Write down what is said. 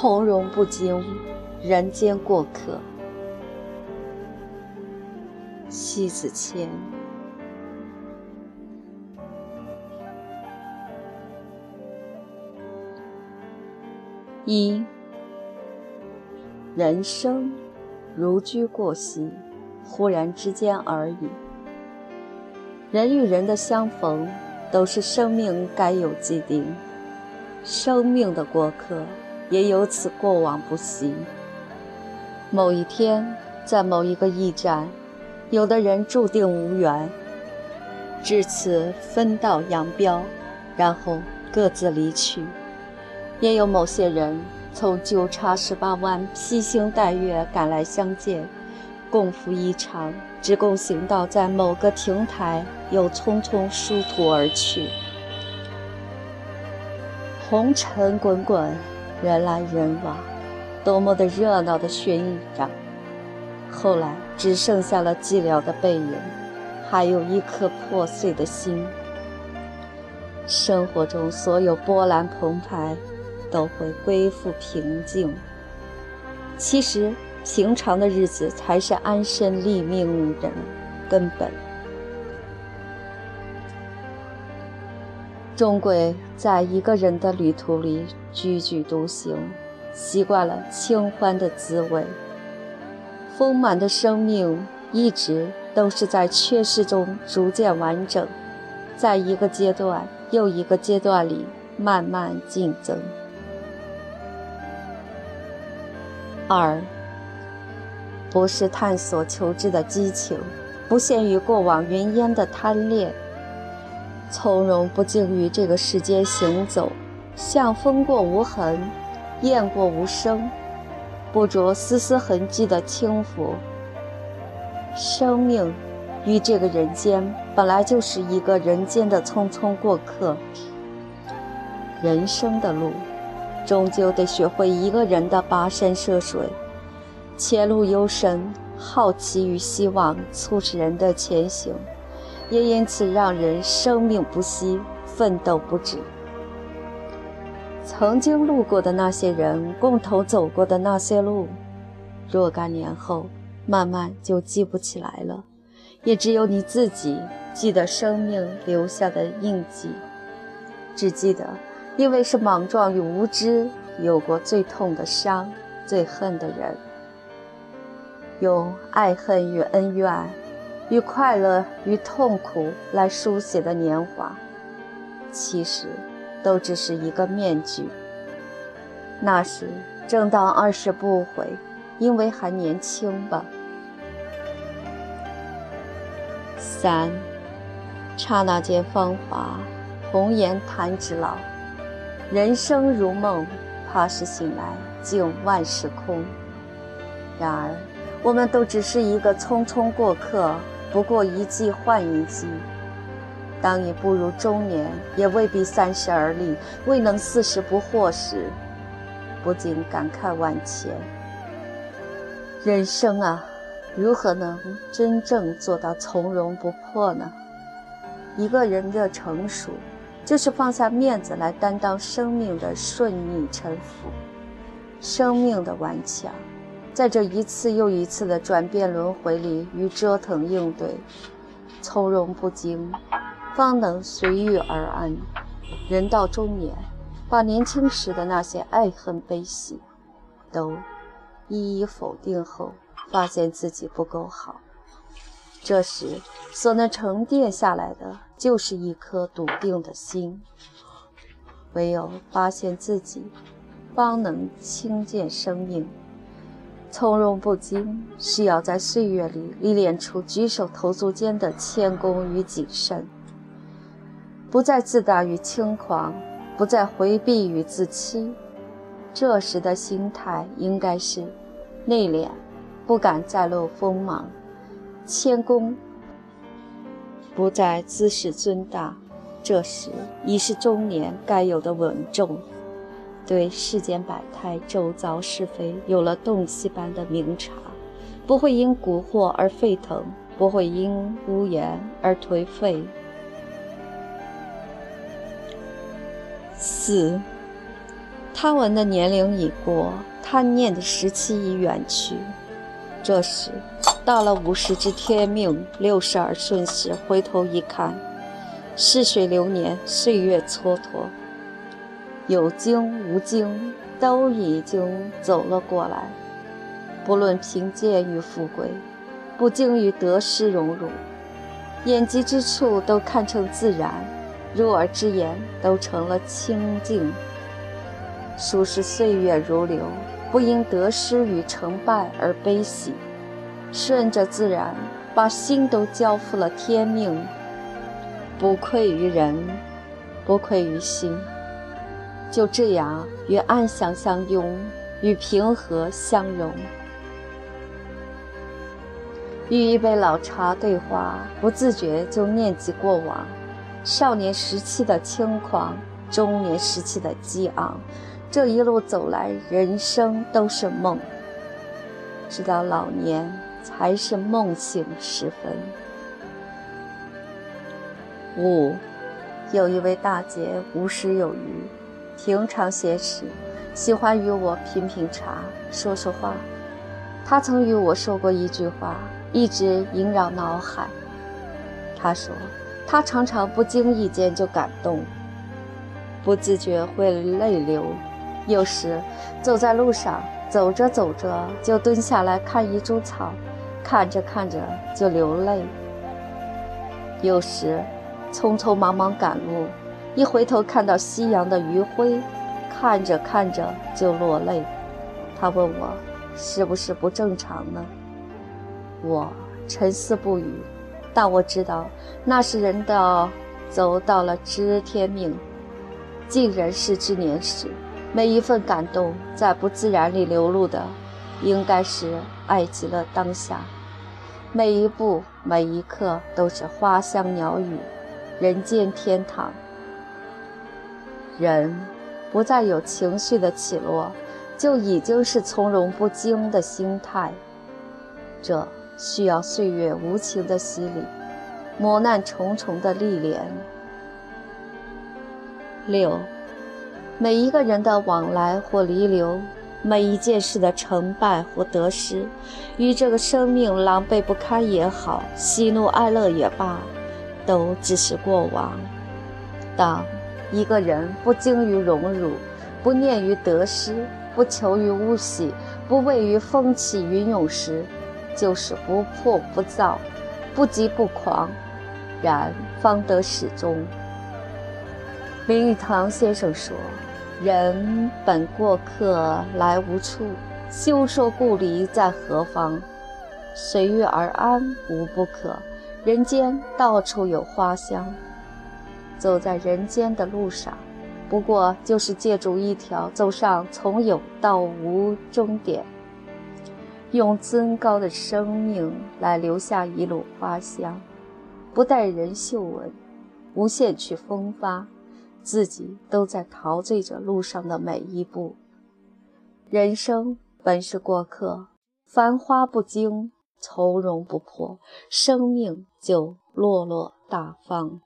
从容不惊，人间过客。西子谦。一，人生如驹过隙，忽然之间而已。人与人的相逢，都是生命该有既定。生命的过客，也有此过往不息。某一天，在某一个驿站，有的人注定无缘，至此分道扬镳，然后各自离去。也有某些人从九叉十八弯披星戴月赶来相见，共赴一场，只共行道在某个亭台，又匆匆殊途而去。红尘滚滚，人来人往，多么的热闹的旋影啊！后来只剩下了寂寥的背影，还有一颗破碎的心。生活中所有波澜澎湃。都会归复平静。其实，平常的日子才是安身立命的根本。终归在一个人的旅途里踽踽独行，习惯了清欢的滋味。丰满的生命一直都是在缺失中逐渐完整，在一个阶段又一个阶段里慢慢竞增。二，不是探索求知的激情，不限于过往云烟的贪恋，从容不惊于这个世间行走，像风过无痕，雁过无声，不着丝丝痕迹的轻浮。生命与这个人间本来就是一个人间的匆匆过客，人生的路。终究得学会一个人的跋山涉水，前路幽深，好奇与希望促使人的前行，也因此让人生命不息，奋斗不止。曾经路过的那些人，共同走过的那些路，若干年后，慢慢就记不起来了，也只有你自己记得生命留下的印记，只记得。因为是莽撞与无知，有过最痛的伤，最恨的人，用爱恨与恩怨，与快乐与痛苦来书写的年华，其实都只是一个面具。那时正当二十不悔，因为还年轻吧。三，刹那间芳华，红颜弹指老。人生如梦，怕是醒来竟万事空。然而，我们都只是一个匆匆过客，不过一季换一季。当你步入中年，也未必三十而立，未能四十不惑时，不禁感慨万千。人生啊，如何能真正做到从容不迫呢？一个人的成熟。就是放下面子来担当生命的顺逆沉浮，生命的顽强，在这一次又一次的转变轮回里与折腾应对，从容不惊，方能随遇而安。人到中年，把年轻时的那些爱恨悲喜，都一一否定后，发现自己不够好。这时所能沉淀下来的，就是一颗笃定的心。唯有发现自己，方能轻见生命。从容不惊，需要在岁月里历练出举手投足间的谦恭与谨慎，不再自大与轻狂，不再回避与自欺。这时的心态应该是内敛，不敢再露锋芒。谦恭，不再自视尊大，这时已是中年该有的稳重，对世间百态、周遭是非有了洞悉般的明察，不会因蛊惑而沸腾，不会因污言而颓废。四，贪玩的年龄已过，贪念的时期已远去。这时，到了五十知天命，六十而顺时，回头一看，逝水流年，岁月蹉跎，有惊无惊，都已经走了过来。不论贫贱与富贵，不精于得失荣辱，眼及之处都看成自然，入耳之言都成了清净。数是岁月如流。不因得失与成败而悲喜，顺着自然，把心都交付了天命，不愧于人，不愧于心。就这样与安详相拥，与平和相融。与一杯老茶对话，不自觉就念及过往，少年时期的轻狂，中年时期的激昂。这一路走来，人生都是梦，直到老年才是梦醒时分。五，有一位大姐无时有余，平常闲时喜欢与我品品茶，说说话。他曾与我说过一句话，一直萦绕脑海。他说，他常常不经意间就感动，不自觉会泪流。有时走在路上，走着走着就蹲下来看一株草，看着看着就流泪。有时匆匆忙忙赶路，一回头看到夕阳的余晖，看着看着就落泪。他问我是不是不正常呢？我沉思不语，但我知道那是人的走到了知天命，尽人事之年时。每一份感动，在不自然里流露的，应该是爱极了当下。每一步，每一刻，都是花香鸟语，人间天堂。人不再有情绪的起落，就已经是从容不惊的心态。这需要岁月无情的洗礼，磨难重重的历练。六。每一个人的往来或离流，每一件事的成败或得失，与这个生命狼狈不堪也好，喜怒哀乐也罢，都只是过往。当一个人不精于荣辱，不念于得失，不求于物喜，不畏于风起云涌时，就是不破不躁，不急不狂，然方得始终。林语堂先生说。人本过客，来无处。休说故里在何方？随遇而安无不可。人间到处有花香。走在人间的路上，不过就是借助一条走上从有到无终点，用尊高的生命来留下一路花香，不待人嗅闻，无限去风发。自己都在陶醉着路上的每一步。人生本是过客，繁花不惊，从容不迫，生命就落落大方。